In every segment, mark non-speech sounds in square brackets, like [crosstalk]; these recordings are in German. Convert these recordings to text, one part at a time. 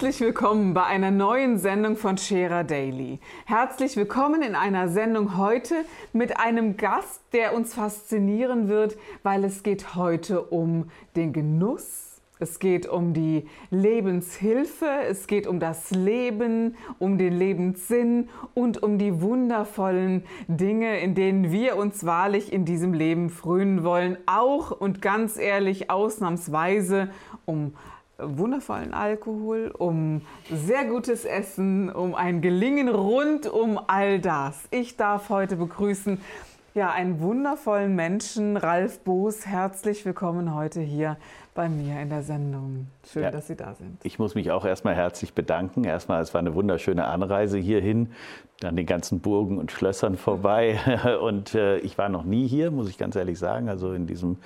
Herzlich willkommen bei einer neuen Sendung von Scherer Daily. Herzlich willkommen in einer Sendung heute mit einem Gast, der uns faszinieren wird, weil es geht heute um den Genuss. Es geht um die Lebenshilfe, es geht um das Leben, um den Lebenssinn und um die wundervollen Dinge, in denen wir uns wahrlich in diesem Leben frönen wollen. Auch und ganz ehrlich ausnahmsweise um wundervollen Alkohol, um sehr gutes Essen, um ein Gelingen rund um all das. Ich darf heute begrüßen ja, einen wundervollen Menschen, Ralf Boos. Herzlich willkommen heute hier bei mir in der Sendung. Schön, ja, dass Sie da sind. Ich muss mich auch erstmal herzlich bedanken. Erstmal, es war eine wunderschöne Anreise hierhin an den ganzen Burgen und Schlössern vorbei. [laughs] Und äh, ich war noch nie hier, muss ich ganz ehrlich sagen, also in diesem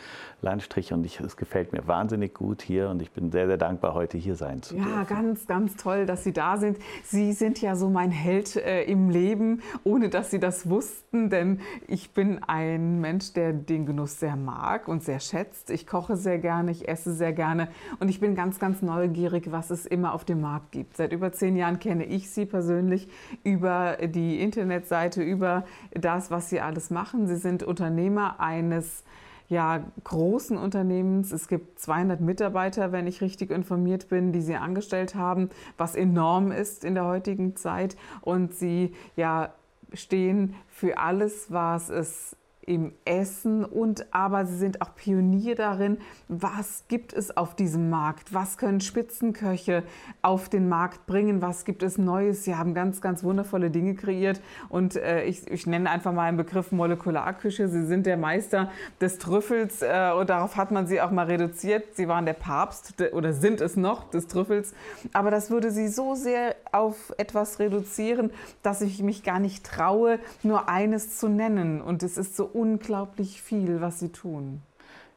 Landstrich. Und ich, es gefällt mir wahnsinnig gut hier. Und ich bin sehr, sehr dankbar, heute hier sein zu ja, dürfen. Ja, ganz, ganz toll, dass Sie da sind. Sie sind ja so mein Held äh, im Leben, ohne dass Sie das wussten. Denn ich bin ein Mensch, der den Genuss sehr mag und sehr schätzt. Ich koche sehr gerne, ich esse sehr gerne. Und ich bin ganz, ganz neugierig, was es immer auf dem Markt gibt. Seit über zehn Jahren kenne ich Sie persönlich über die Internetseite, über das, was Sie alles machen. Sie sind Unternehmer eines ja, großen Unternehmens. Es gibt 200 Mitarbeiter, wenn ich richtig informiert bin, die Sie angestellt haben, was enorm ist in der heutigen Zeit. Und Sie ja, stehen für alles, was es im Essen und aber sie sind auch Pionier darin, was gibt es auf diesem Markt, was können Spitzenköche auf den Markt bringen, was gibt es Neues. Sie haben ganz, ganz wundervolle Dinge kreiert und äh, ich, ich, nenne einfach mal einen Begriff Molekularküche. Sie sind der Meister des Trüffels äh, und darauf hat man sie auch mal reduziert. Sie waren der Papst oder sind es noch des Trüffels, aber das würde sie so sehr auf etwas reduzieren, dass ich mich gar nicht traue, nur eines zu nennen und es ist so unglaublich viel, was sie tun.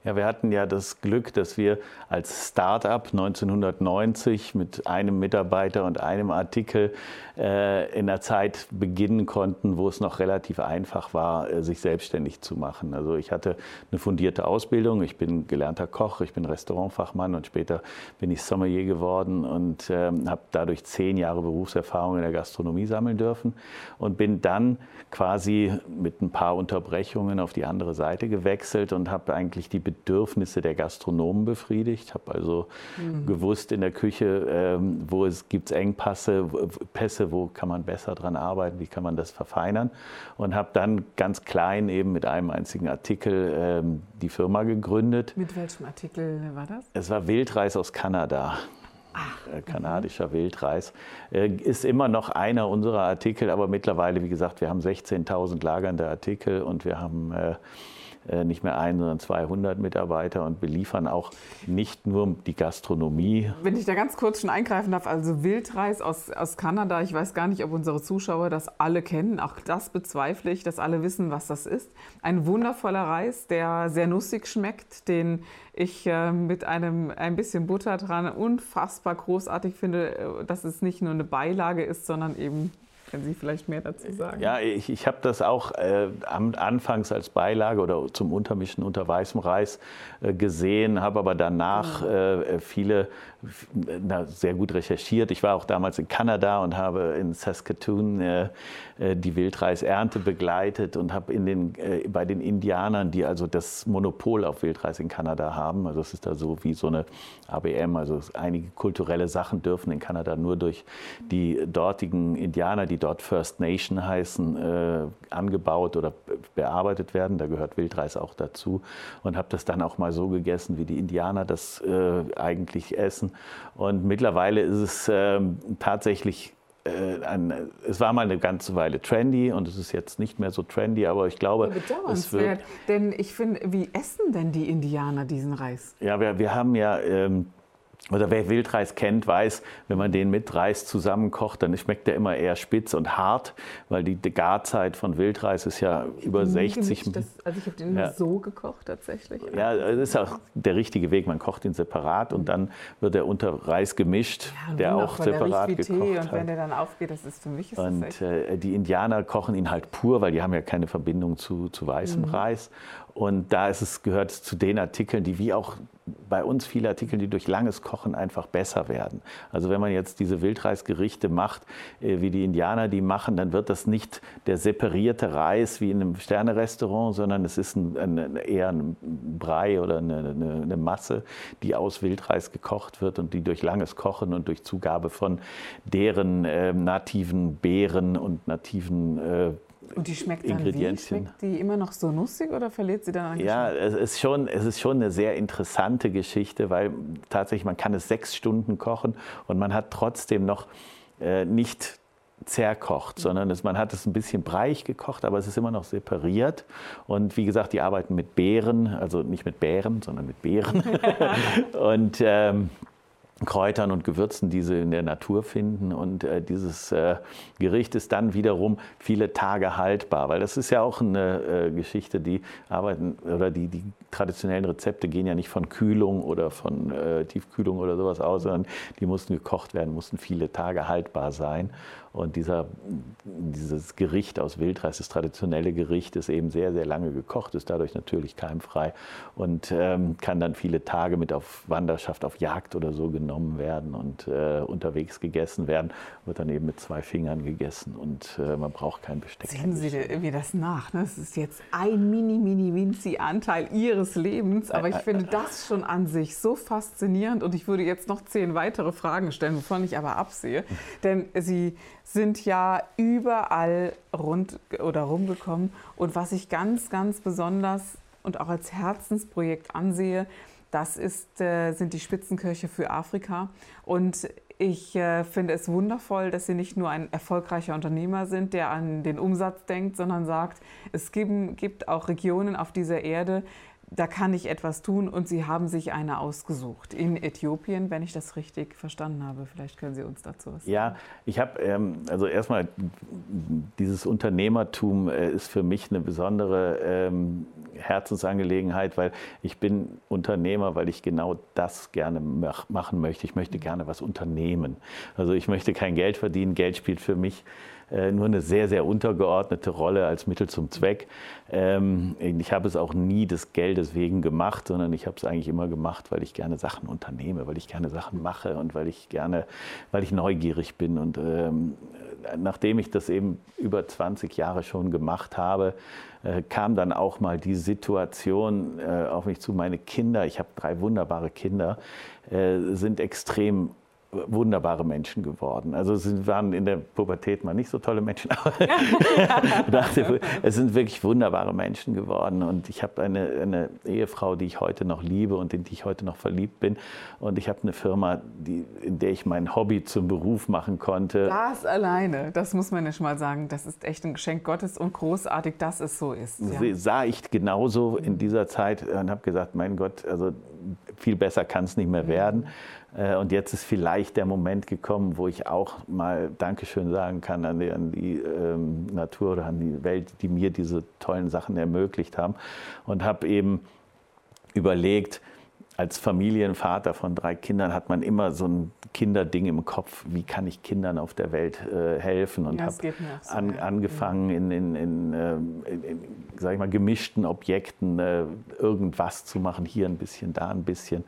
Ja, wir hatten ja das Glück, dass wir als Start-up 1990 mit einem Mitarbeiter und einem Artikel äh, in einer Zeit beginnen konnten, wo es noch relativ einfach war, äh, sich selbstständig zu machen. Also ich hatte eine fundierte Ausbildung, ich bin gelernter Koch, ich bin Restaurantfachmann und später bin ich Sommelier geworden und äh, habe dadurch zehn Jahre Berufserfahrung in der Gastronomie sammeln dürfen und bin dann quasi mit ein paar Unterbrechungen auf die andere Seite gewechselt und habe eigentlich die Bedürfnisse der Gastronomen befriedigt. Habe also mhm. gewusst in der Küche, ähm, wo es gibt Engpässe, Pässe, wo kann man besser dran arbeiten, wie kann man das verfeinern. Und habe dann ganz klein eben mit einem einzigen Artikel ähm, die Firma gegründet. Mit welchem Artikel war das? Es war Wildreis aus Kanada. Ach, äh, kanadischer Wildreis. Äh, ist immer noch einer unserer Artikel, aber mittlerweile, wie gesagt, wir haben 16.000 lagernde Artikel und wir haben äh, nicht mehr ein, sondern 200 Mitarbeiter und beliefern auch nicht nur die Gastronomie. Wenn ich da ganz kurz schon eingreifen darf, also Wildreis aus, aus Kanada, ich weiß gar nicht, ob unsere Zuschauer das alle kennen, auch das bezweifle ich, dass alle wissen, was das ist. Ein wundervoller Reis, der sehr nussig schmeckt, den ich äh, mit einem ein bisschen Butter dran unfassbar großartig finde, äh, dass es nicht nur eine Beilage ist, sondern eben können Sie vielleicht mehr dazu sagen? Ja, ich, ich habe das auch äh, anfangs als Beilage oder zum Untermischen unter weißem Reis äh, gesehen, habe aber danach mhm. äh, viele na, sehr gut recherchiert. Ich war auch damals in Kanada und habe in Saskatoon äh, äh, die Wildreisernte begleitet und habe in den, äh, bei den Indianern, die also das Monopol auf Wildreis in Kanada haben, also es ist da so wie so eine ABM, also einige kulturelle Sachen dürfen in Kanada nur durch die dortigen Indianer, die dort First Nation heißen, äh, angebaut oder bearbeitet werden. Da gehört Wildreis auch dazu und habe das dann auch mal so gegessen, wie die Indianer das äh, eigentlich essen. Und mittlerweile ist es ähm, tatsächlich äh, ein, es war mal eine ganze Weile trendy und es ist jetzt nicht mehr so trendy, aber ich glaube, es wird. Denn ich finde, wie essen denn die Indianer diesen Reis? Ja, wir, wir haben ja ähm, oder wer Wildreis kennt, weiß, wenn man den mit Reis zusammenkocht, dann schmeckt der immer eher spitz und hart, weil die Garzeit von Wildreis ist ja über 60 Minuten. Also ich habe den ja. so gekocht tatsächlich. Ja, das ist auch der richtige Weg. Man kocht ihn separat und dann wird er unter Reis gemischt, ja, der auch separat der gekocht Tee Und wenn der dann aufgeht, das ist für mich ist Und äh, die Indianer kochen ihn halt pur, weil die haben ja keine Verbindung zu, zu weißem mhm. Reis. Und da ist es, gehört zu den Artikeln, die wie auch bei uns viele Artikel, die durch langes Kochen einfach besser werden. Also wenn man jetzt diese Wildreisgerichte macht, äh, wie die Indianer die machen, dann wird das nicht der separierte Reis wie in einem Sternerestaurant, sondern es ist ein, ein, eher ein Brei oder eine, eine, eine, Masse, die aus Wildreis gekocht wird und die durch langes Kochen und durch Zugabe von deren äh, nativen Beeren und nativen äh, und die schmeckt. Wie? Schmeckt die immer noch so nussig oder verliert sie dann an Ja, es ist, schon, es ist schon eine sehr interessante Geschichte, weil tatsächlich man kann es sechs Stunden kochen und man hat trotzdem noch äh, nicht zerkocht, sondern es, man hat es ein bisschen breich gekocht, aber es ist immer noch separiert. Und wie gesagt, die arbeiten mit Beeren, also nicht mit Bären, sondern mit Beeren. [laughs] und ähm, Kräutern und Gewürzen, die sie in der Natur finden. Und äh, dieses äh, Gericht ist dann wiederum viele Tage haltbar, weil das ist ja auch eine äh, Geschichte, die arbeiten oder die, die traditionellen Rezepte gehen ja nicht von Kühlung oder von äh, Tiefkühlung oder sowas aus, sondern die mussten gekocht werden, mussten viele Tage haltbar sein. Und dieser, dieses Gericht aus Wildreis, das traditionelle Gericht, ist eben sehr, sehr lange gekocht, ist dadurch natürlich keimfrei und ähm, kann dann viele Tage mit auf Wanderschaft, auf Jagd oder so genommen werden und äh, unterwegs gegessen werden. Wird dann eben mit zwei Fingern gegessen und äh, man braucht kein Besteck. Sehen Sie mir das nach. Ne? Das ist jetzt ein mini, mini, winzi Anteil Ihres Lebens, aber ich finde das schon an sich so faszinierend und ich würde jetzt noch zehn weitere Fragen stellen, wovon ich aber absehe. Denn Sie sind ja überall rund oder rumgekommen. Und was ich ganz, ganz besonders und auch als Herzensprojekt ansehe, das ist, äh, sind die Spitzenköche für Afrika. Und ich äh, finde es wundervoll, dass Sie nicht nur ein erfolgreicher Unternehmer sind, der an den Umsatz denkt, sondern sagt, es gibt, gibt auch Regionen auf dieser Erde, da kann ich etwas tun und Sie haben sich eine ausgesucht in Äthiopien, wenn ich das richtig verstanden habe. Vielleicht können Sie uns dazu was sagen. Ja, ich habe, ähm, also erstmal, dieses Unternehmertum äh, ist für mich eine besondere ähm, Herzensangelegenheit, weil ich bin Unternehmer, weil ich genau das gerne mach, machen möchte. Ich möchte gerne was unternehmen. Also ich möchte kein Geld verdienen. Geld spielt für mich nur eine sehr, sehr untergeordnete Rolle als Mittel zum Zweck. Ähm, ich habe es auch nie des Geldes wegen gemacht, sondern ich habe es eigentlich immer gemacht, weil ich gerne Sachen unternehme, weil ich gerne Sachen mache und weil ich gerne, weil ich neugierig bin. Und ähm, nachdem ich das eben über 20 Jahre schon gemacht habe, äh, kam dann auch mal die Situation äh, auf mich zu. Meine Kinder, ich habe drei wunderbare Kinder, sind extrem wunderbare Menschen geworden. Also sie waren in der Pubertät mal nicht so tolle Menschen, [laughs] aber es sind wirklich wunderbare Menschen geworden. Und ich habe eine, eine, Ehefrau, die ich heute noch liebe und in die ich heute noch verliebt bin. Und ich habe eine Firma, die, in der ich mein Hobby zum Beruf machen konnte. Das alleine, das muss man nicht mal sagen, das ist echt ein Geschenk Gottes und großartig, dass es so ist. Ja. Sah ich genauso in dieser Zeit und habe gesagt, mein Gott, also viel besser kann es nicht mehr werden. Äh, und jetzt ist vielleicht der Moment gekommen, wo ich auch mal Dankeschön sagen kann an die, an die ähm, Natur oder an die Welt, die mir diese tollen Sachen ermöglicht haben. Und habe eben überlegt, als Familienvater von drei Kindern hat man immer so ein Kinderding im Kopf, wie kann ich Kindern auf der Welt äh, helfen und ja, habe so, an, ja. angefangen in, in, in, äh, in, sag ich mal, gemischten Objekten äh, irgendwas zu machen, hier ein bisschen, da ein bisschen.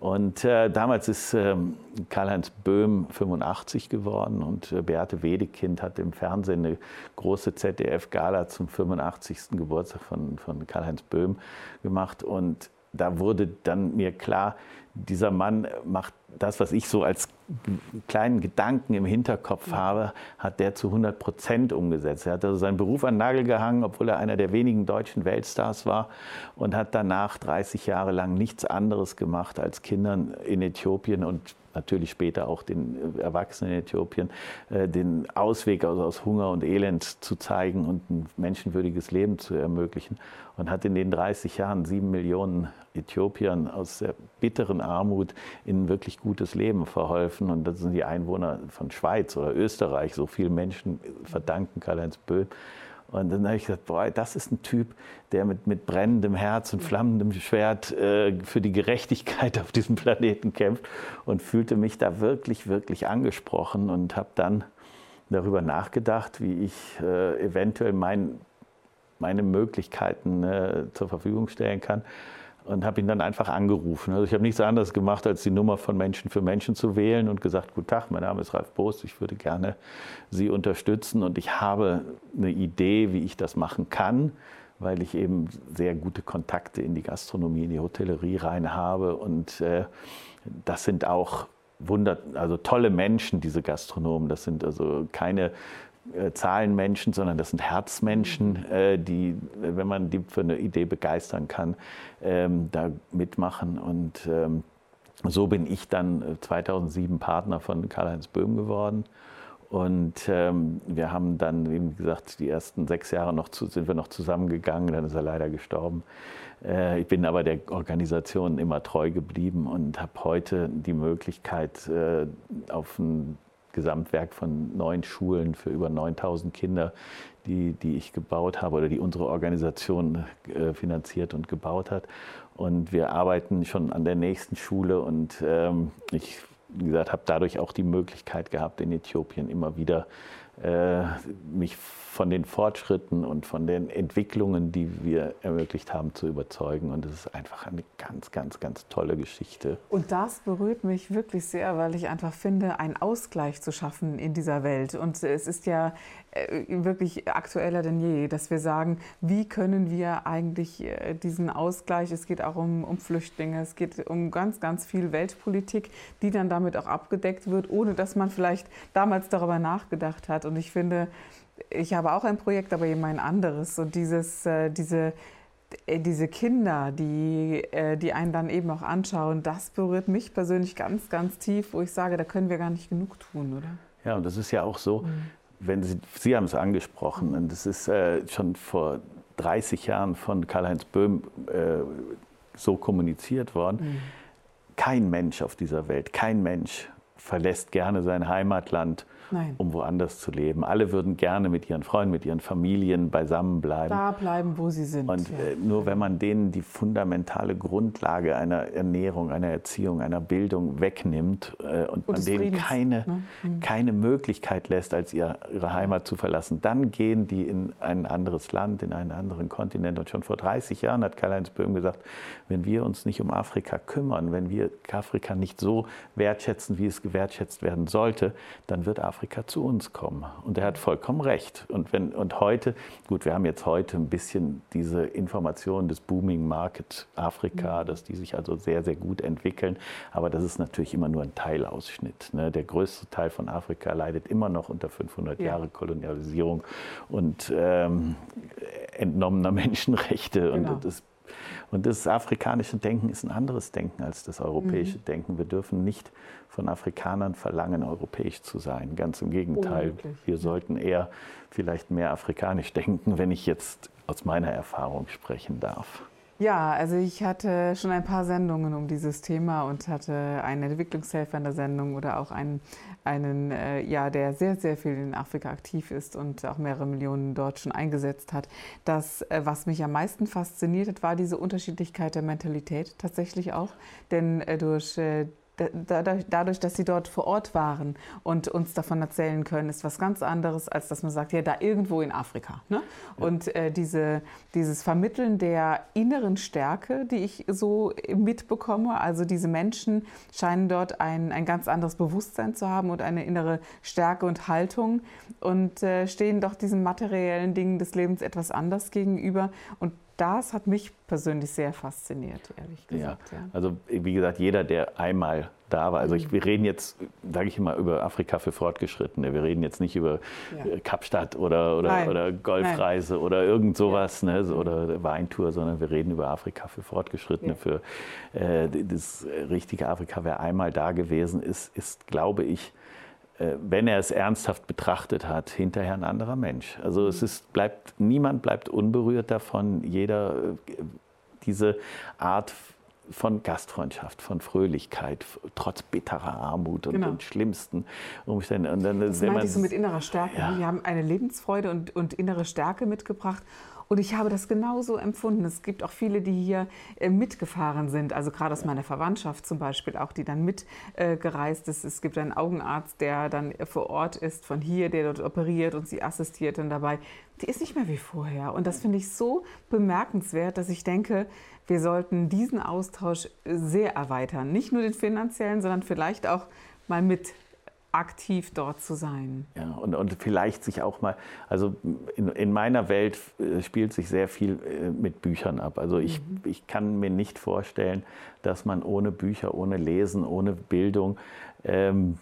Und äh, damals ist ähm, Karl-Heinz Böhm 85 geworden und äh, Beate Wedekind hat im Fernsehen eine große ZDF-Gala zum 85. Geburtstag von, von Karl-Heinz Böhm gemacht. Und da wurde dann mir klar, dieser Mann macht das, was ich so als kleinen Gedanken im Hinterkopf habe, hat der zu 100 Prozent umgesetzt. Er hat also seinen Beruf an den Nagel gehangen, obwohl er einer der wenigen deutschen Weltstars war und hat danach 30 Jahre lang nichts anderes gemacht, als Kindern in Äthiopien und natürlich später auch den Erwachsenen in Äthiopien, äh, den Ausweg aus Hunger und Elend zu zeigen und ein menschenwürdiges Leben zu ermöglichen. Und hat in den 30 Jahren sieben Millionen Äthiopiern aus der bitteren Armut in ein wirklich gutes Leben verholfen. Und das sind die Einwohner von Schweiz oder Österreich. So viele Menschen verdanken Karl-Heinz Böhm. Und dann habe ich gesagt, boah, das ist ein Typ, der mit, mit brennendem Herz und flammendem Schwert äh, für die Gerechtigkeit auf diesem Planeten kämpft und fühlte mich da wirklich, wirklich angesprochen und habe dann darüber nachgedacht, wie ich äh, eventuell mein, meine Möglichkeiten äh, zur Verfügung stellen kann und habe ihn dann einfach angerufen. Also ich habe nichts anderes gemacht, als die Nummer von Menschen für Menschen zu wählen und gesagt, guten Tag, mein Name ist Ralf Bost, ich würde gerne Sie unterstützen und ich habe eine Idee, wie ich das machen kann, weil ich eben sehr gute Kontakte in die Gastronomie, in die Hotellerie rein habe und äh, das sind auch Wunder, also tolle Menschen, diese Gastronomen. Das sind also keine Zahlenmenschen, sondern das sind Herzmenschen, mhm. äh, die, wenn man die für eine Idee begeistern kann, ähm, da mitmachen. Und ähm, so bin ich dann 2007 äh, Partner von Karl-Heinz Böhm geworden. Und ähm, wir haben dann, wie gesagt, die ersten sechs Jahre noch zu, sind wir noch zusammengegangen, dann ist er leider gestorben. Äh, ich bin aber der Organisation immer treu geblieben und habe heute die Möglichkeit, äh, auf ein Gesamtwerk von neun Schulen für über 9000 Kinder, die, die ich gebaut habe oder die unsere Organisation äh, finanziert und gebaut hat. Und wir arbeiten schon an der nächsten Schule und ähm, ich, wie gesagt, habe dadurch auch die Möglichkeit gehabt, in Äthiopien immer wieder mich von den Fortschritten und von den Entwicklungen, die wir ermöglicht haben, zu überzeugen. Und es ist einfach eine ganz, ganz, ganz tolle Geschichte. Und das berührt mich wirklich sehr, weil ich einfach finde, einen Ausgleich zu schaffen in dieser Welt. Und es ist ja äh, wirklich aktueller denn je, dass wir sagen, wie können wir eigentlich äh, diesen Ausgleich, es geht auch um, um Flüchtlinge, es geht um ganz, ganz viel Weltpolitik, die dann damit auch abgedeckt wird, ohne dass man vielleicht damals darüber nachgedacht hat. Und ich finde, ich habe auch ein Projekt, aber eben ein anderes. Und dieses, äh, diese, äh, diese Kinder, die, äh, die einen dann eben auch anschauen, das berührt mich persönlich ganz, ganz tief, wo ich sage, da können wir gar nicht genug tun, oder? Ja, und das ist ja auch so, mhm. Wenn Sie, Sie haben es angesprochen, und das ist äh, schon vor 30 Jahren von Karl-Heinz Böhm äh, so kommuniziert worden. Mhm. Kein Mensch auf dieser Welt, kein Mensch verlässt gerne sein Heimatland Nein. um woanders zu leben. Alle würden gerne mit ihren Freunden, mit ihren Familien beisammen bleiben. Da bleiben, wo sie sind. Und ja. Äh, nur wenn man denen die fundamentale Grundlage einer Ernährung, einer Erziehung, einer Bildung wegnimmt äh, und, und man denen keine, ne? mhm. keine Möglichkeit lässt, als ihre Heimat zu verlassen, dann gehen die in ein anderes Land, in einen anderen Kontinent. Und schon vor 30 Jahren hat Karl-Heinz Böhm gesagt, wenn wir uns nicht um Afrika kümmern, wenn wir Afrika nicht so wertschätzen, wie es gewertschätzt werden sollte, dann wird Afrika Afrika zu uns kommen. Und er hat vollkommen recht. Und, wenn, und heute, gut, wir haben jetzt heute ein bisschen diese Information des Booming Market Afrika, mhm. dass die sich also sehr, sehr gut entwickeln. Aber das ist natürlich immer nur ein Teilausschnitt. Ne? Der größte Teil von Afrika leidet immer noch unter 500 ja. Jahre Kolonialisierung und ähm, entnommener [laughs] Menschenrechte. Genau. Und das und das afrikanische Denken ist ein anderes Denken als das europäische mhm. Denken. Wir dürfen nicht von Afrikanern verlangen, europäisch zu sein. Ganz im Gegenteil. Unmöglich. Wir sollten eher vielleicht mehr afrikanisch denken, wenn ich jetzt aus meiner Erfahrung sprechen darf. Ja, also ich hatte schon ein paar Sendungen um dieses Thema und hatte einen Entwicklungshelfer in der Sendung oder auch einen, einen äh, ja, der sehr, sehr viel in Afrika aktiv ist und auch mehrere Millionen dort schon eingesetzt hat. Das, äh, was mich am meisten fasziniert hat, war diese Unterschiedlichkeit der Mentalität tatsächlich auch. Denn äh, durch äh, dadurch, dass sie dort vor Ort waren und uns davon erzählen können, ist was ganz anderes, als dass man sagt, ja, da irgendwo in Afrika. Ne? Ja. Und äh, diese, dieses Vermitteln der inneren Stärke, die ich so mitbekomme, also diese Menschen scheinen dort ein, ein ganz anderes Bewusstsein zu haben und eine innere Stärke und Haltung und äh, stehen doch diesen materiellen Dingen des Lebens etwas anders gegenüber. Und das hat mich persönlich sehr fasziniert, ehrlich gesagt. Ja, ja. Also wie gesagt, jeder, der einmal da war, also ich, mhm. wir reden jetzt, sage ich immer, über Afrika für Fortgeschrittene. Wir reden jetzt nicht über ja. Äh, Kapstadt oder, oder, oder Golfreise Nein. oder irgend sowas ne, oder Weintour, sondern wir reden über Afrika für Fortgeschrittene. Für äh, das richtige Afrika, wer einmal da gewesen ist, ist, glaube ich, wenn er es ernsthaft betrachtet hat, hinterher ein anderer Mensch. Also es ist, bleibt, niemand bleibt unberührt davon. Jeder, äh, diese Art von Gastfreundschaft, von Fröhlichkeit, trotz bitterer Armut und, genau. und schlimmsten Umständen. Und dann, das meinte ich so mit innerer Stärke. Ja. Wir haben eine Lebensfreude und, und innere Stärke mitgebracht. Und ich habe das genauso empfunden. Es gibt auch viele, die hier äh, mitgefahren sind, also gerade aus meiner Verwandtschaft zum Beispiel auch, die dann mitgereist äh, ist. Es gibt einen Augenarzt, der dann vor Ort ist, von hier, der dort operiert und sie assistiert dann dabei. Die ist nicht mehr wie vorher. Und das finde ich so bemerkenswert, dass ich denke, wir sollten diesen Austausch sehr erweitern. Nicht nur den finanziellen, sondern vielleicht auch mal mit aktiv dort zu sein. Ja, und, und vielleicht sich auch mal, also in, in meiner Welt äh, spielt sich sehr viel äh, mit Büchern ab. Also ich, mhm. ich kann mir nicht vorstellen, dass man ohne Bücher, ohne Lesen, ohne Bildung ähm,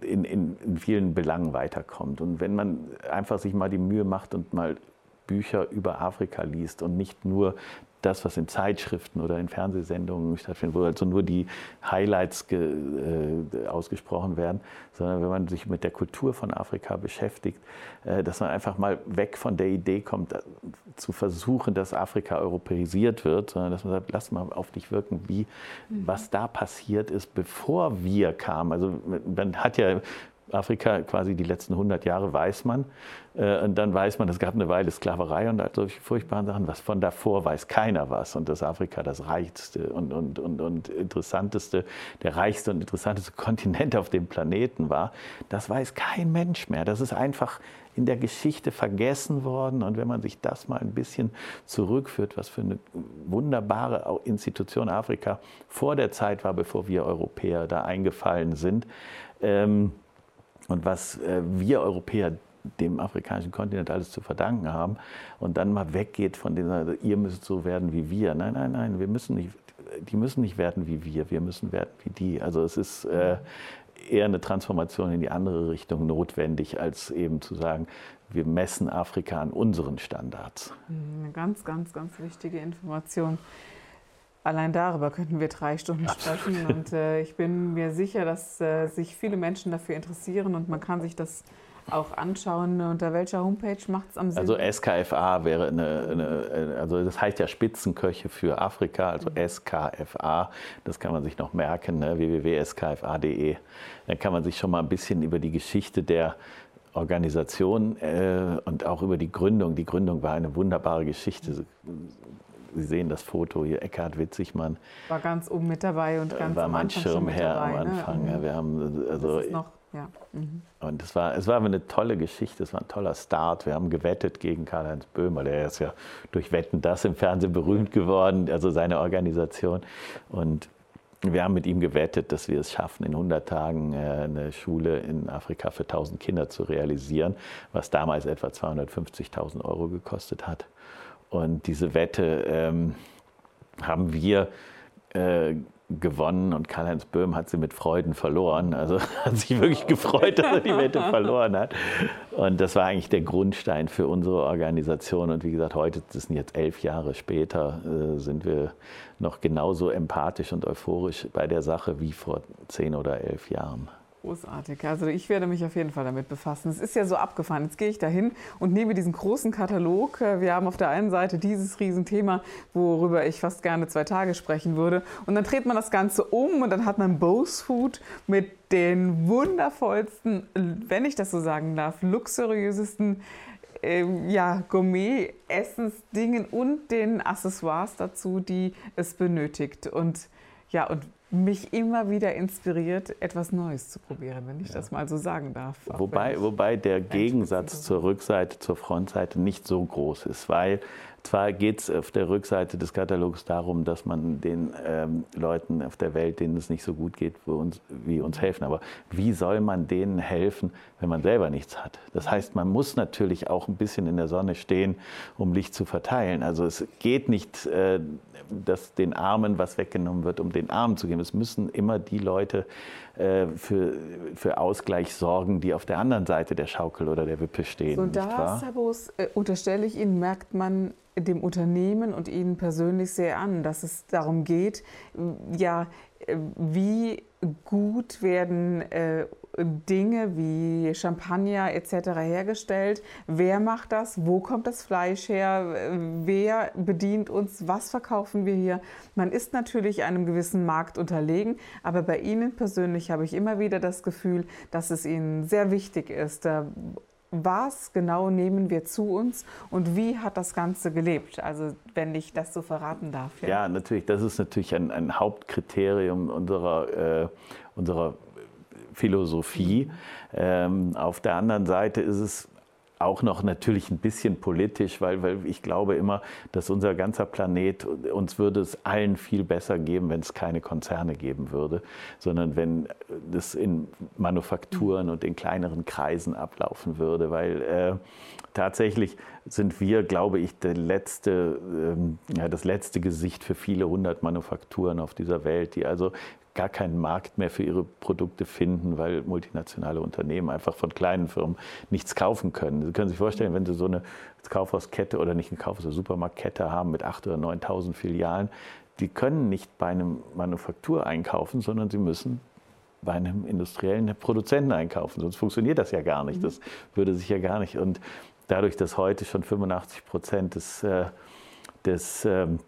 in, in, in vielen Belangen weiterkommt. Und wenn man einfach sich mal die Mühe macht und mal Bücher über Afrika liest und nicht nur das, was in Zeitschriften oder in Fernsehsendungen stattfindet, wo also nur die Highlights äh, ausgesprochen werden, sondern wenn man sich mit der Kultur von Afrika beschäftigt, äh, dass man einfach mal weg von der Idee kommt, äh, zu versuchen, dass Afrika europäisiert wird, sondern dass man sagt, lass mal auf dich wirken, wie, mhm. was da passiert ist, bevor wir kamen. Also man hat ja Afrika quasi die letzten 100 Jahre weiß man. Äh, und dann weiß man, es gab eine Weile Sklaverei und solche furchtbaren Sachen. Was von davor weiß keiner was. Und dass Afrika das reichste und, und, und, und interessanteste, der reichste und interessanteste [laughs] Kontinent auf dem Planeten war, das weiß kein Mensch mehr. Das ist einfach in der Geschichte vergessen worden. Und wenn man sich das mal ein bisschen zurückführt, was für eine wunderbare Institution Afrika vor der Zeit war, bevor wir Europäer da eingefallen sind, ähm, und was äh, wir Europäer dem afrikanischen Kontinent alles zu verdanken haben und dann mal weggeht von dieser, ihr müsst so werden wie wir. Nein, nein, nein, wir müssen nicht, die müssen nicht werden wie wir, wir müssen werden wie die. Also es ist äh, eher eine Transformation in die andere Richtung notwendig, als eben zu sagen, wir messen Afrika an unseren Standards. Eine ganz, ganz, ganz wichtige Information. Allein darüber könnten wir drei Stunden sprechen. Und äh, ich bin mir sicher, dass äh, sich viele Menschen dafür interessieren und man kann sich das auch anschauen. Unter welcher Homepage macht es am Sinn? Also SKFA wäre eine, eine, also das heißt ja Spitzenköche für Afrika, also mhm. SKFA. Das kann man sich noch merken, ne? www.skfa.de. Dann kann man sich schon mal ein bisschen über die Geschichte der Organisation äh, und auch über die Gründung. Die Gründung war eine wunderbare Geschichte. Sie sehen das Foto hier, Eckhard Witzigmann. War ganz oben mit dabei und ganz War mein Schirmherr am ne? Anfang. Ne? Wir haben, also, das ist noch, ja. Mhm. Und es war, es war eine tolle Geschichte, es war ein toller Start. Wir haben gewettet gegen Karl-Heinz Böhmer, der ist ja durch Wetten das im Fernsehen berühmt geworden, also seine Organisation. Und wir haben mit ihm gewettet, dass wir es schaffen, in 100 Tagen äh, eine Schule in Afrika für 1000 Kinder zu realisieren, was damals etwa 250.000 Euro gekostet hat. Und diese Wette ähm, haben wir äh, gewonnen und Karl-Heinz Böhm hat sie mit Freuden verloren. Also [laughs] hat sich wirklich gefreut, dass er die Wette [laughs] verloren hat. Und das war eigentlich der Grundstein für unsere Organisation. Und wie gesagt, heute, das sind jetzt elf Jahre später, äh, sind wir noch genauso empathisch und euphorisch bei der Sache wie vor zehn oder elf Jahren. Großartig. Also ich werde mich auf jeden Fall damit befassen. Es ist ja so abgefahren. Jetzt gehe ich dahin und nehme diesen großen Katalog. Wir haben auf der einen Seite dieses Riesenthema, worüber ich fast gerne zwei Tage sprechen würde. Und dann dreht man das Ganze um und dann hat man Bose Food mit den wundervollsten, wenn ich das so sagen darf, luxuriösesten äh, ja, Gourmet-Essensdingen und den Accessoires dazu, die es benötigt. Und ja, und mich immer wieder inspiriert, etwas Neues zu probieren, wenn ich ja. das mal so sagen darf. Wobei, wobei der Gegensatz zur Rückseite, zur Frontseite nicht so groß ist, weil zwar geht es auf der Rückseite des Katalogs darum, dass man den ähm, Leuten auf der Welt, denen es nicht so gut geht, uns, wie uns helfen. Aber wie soll man denen helfen, wenn man selber nichts hat? Das heißt, man muss natürlich auch ein bisschen in der Sonne stehen, um Licht zu verteilen. Also es geht nicht, äh, dass den Armen was weggenommen wird, um den Armen zu geben. Es müssen immer die Leute äh, für, für Ausgleich sorgen, die auf der anderen Seite der Schaukel oder der Wippe stehen. Und da, Sabos, äh, unterstelle ich Ihnen, merkt man dem Unternehmen und Ihnen persönlich sehr an, dass es darum geht, ja, wie gut werden äh, Dinge wie Champagner etc. hergestellt? Wer macht das? Wo kommt das Fleisch her? Wer bedient uns? Was verkaufen wir hier? Man ist natürlich einem gewissen Markt unterlegen, aber bei Ihnen persönlich habe ich immer wieder das Gefühl, dass es Ihnen sehr wichtig ist, was genau nehmen wir zu uns und wie hat das Ganze gelebt? Also wenn ich das so verraten darf. Ja, ja natürlich, das ist natürlich ein, ein Hauptkriterium unserer, äh, unserer Philosophie. Ähm, auf der anderen Seite ist es auch noch natürlich ein bisschen politisch, weil, weil ich glaube immer, dass unser ganzer Planet, uns würde es allen viel besser geben, wenn es keine Konzerne geben würde, sondern wenn es in Manufakturen und in kleineren Kreisen ablaufen würde, weil äh, tatsächlich sind wir, glaube ich, letzte, ähm, ja, das letzte Gesicht für viele hundert Manufakturen auf dieser Welt, die also gar keinen Markt mehr für ihre Produkte finden, weil multinationale Unternehmen einfach von kleinen Firmen nichts kaufen können. Sie können sich vorstellen, wenn Sie so eine Kaufhauskette oder nicht eine Kaufhaus- oder Supermarktkette haben mit 8.000 oder 9.000 Filialen, die können nicht bei einem Manufaktur einkaufen, sondern sie müssen bei einem industriellen Produzenten einkaufen. Sonst funktioniert das ja gar nicht. Das würde sich ja gar nicht. Und dadurch, dass heute schon 85 Prozent des, äh, des ähm,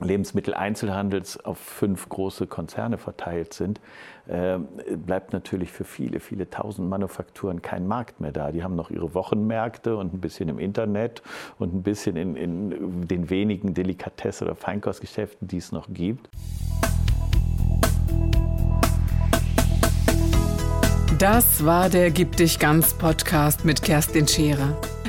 Lebensmitteleinzelhandels auf fünf große Konzerne verteilt sind, äh, bleibt natürlich für viele, viele tausend Manufakturen kein Markt mehr da. Die haben noch ihre Wochenmärkte und ein bisschen im Internet und ein bisschen in, in den wenigen Delikatesse- oder Feinkostgeschäften, die es noch gibt. Das war der Gib dich ganz Podcast mit Kerstin Scherer.